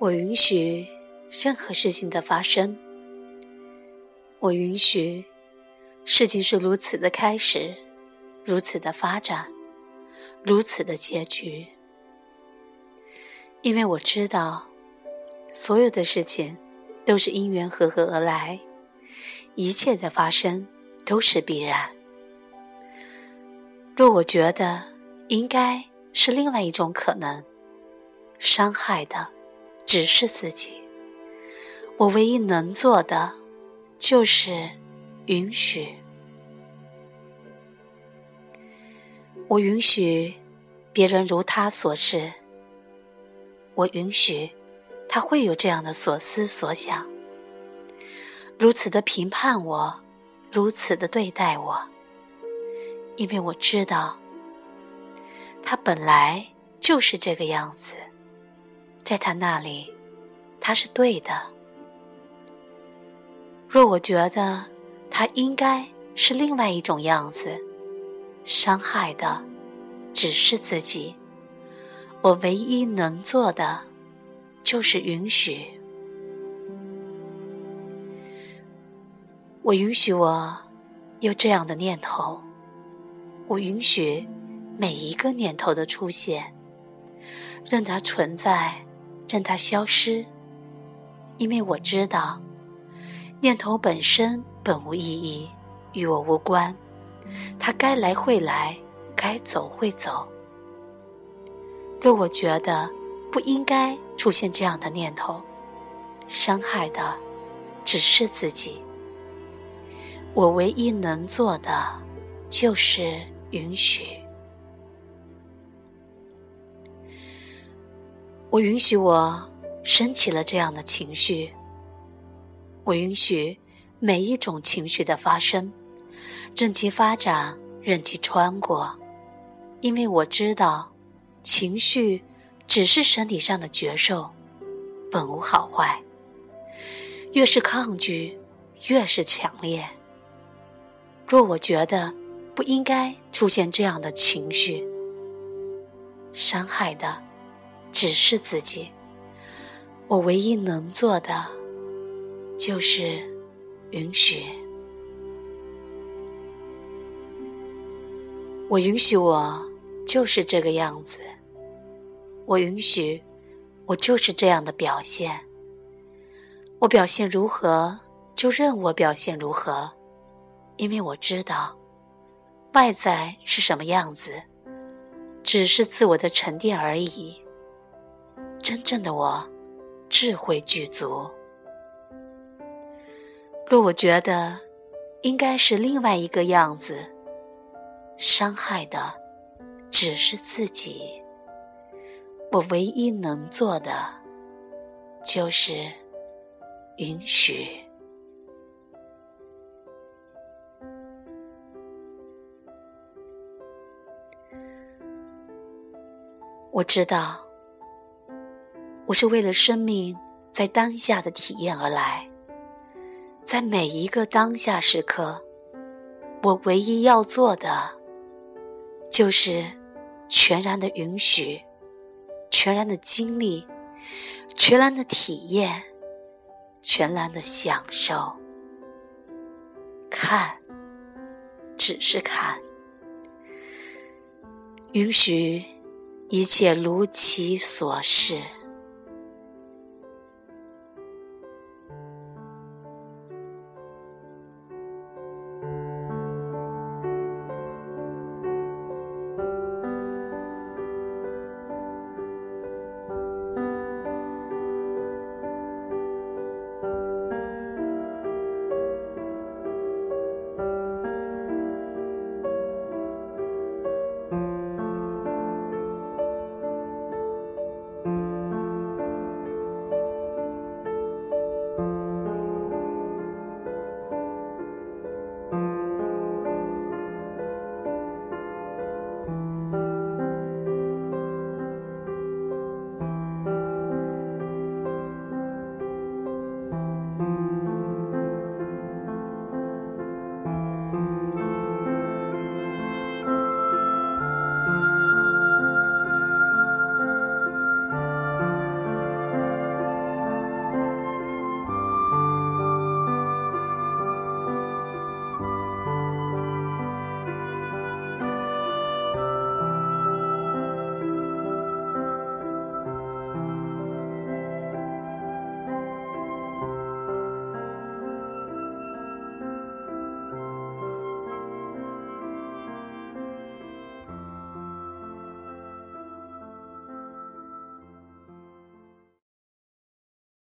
我允许任何事情的发生。我允许事情是如此的开始，如此的发展，如此的结局。因为我知道，所有的事情都是因缘合合而来，一切的发生都是必然。若我觉得应该是另外一种可能，伤害的只是自己。我唯一能做的就是允许。我允许别人如他所示。我允许他会有这样的所思所想，如此的评判我，如此的对待我，因为我知道他本来就是这个样子，在他那里他是对的。若我觉得他应该是另外一种样子，伤害的只是自己。我唯一能做的，就是允许。我允许我有这样的念头，我允许每一个念头的出现，任它存在，任它消失，因为我知道，念头本身本无意义，与我无关，它该来会来，该走会走。若我觉得不应该出现这样的念头，伤害的只是自己。我唯一能做的就是允许。我允许我升起了这样的情绪。我允许每一种情绪的发生，任其发展，任其穿过，因为我知道。情绪只是身体上的觉受，本无好坏。越是抗拒，越是强烈。若我觉得不应该出现这样的情绪，伤害的只是自己。我唯一能做的就是允许。我允许我就是这个样子。我允许，我就是这样的表现。我表现如何，就任我表现如何，因为我知道，外在是什么样子，只是自我的沉淀而已。真正的我，智慧具足。若我觉得应该是另外一个样子，伤害的只是自己。我唯一能做的，就是允许。我知道，我是为了生命在当下的体验而来，在每一个当下时刻，我唯一要做的，就是全然的允许。全然的经历，全然的体验，全然的享受。看，只是看，允许一切如其所是。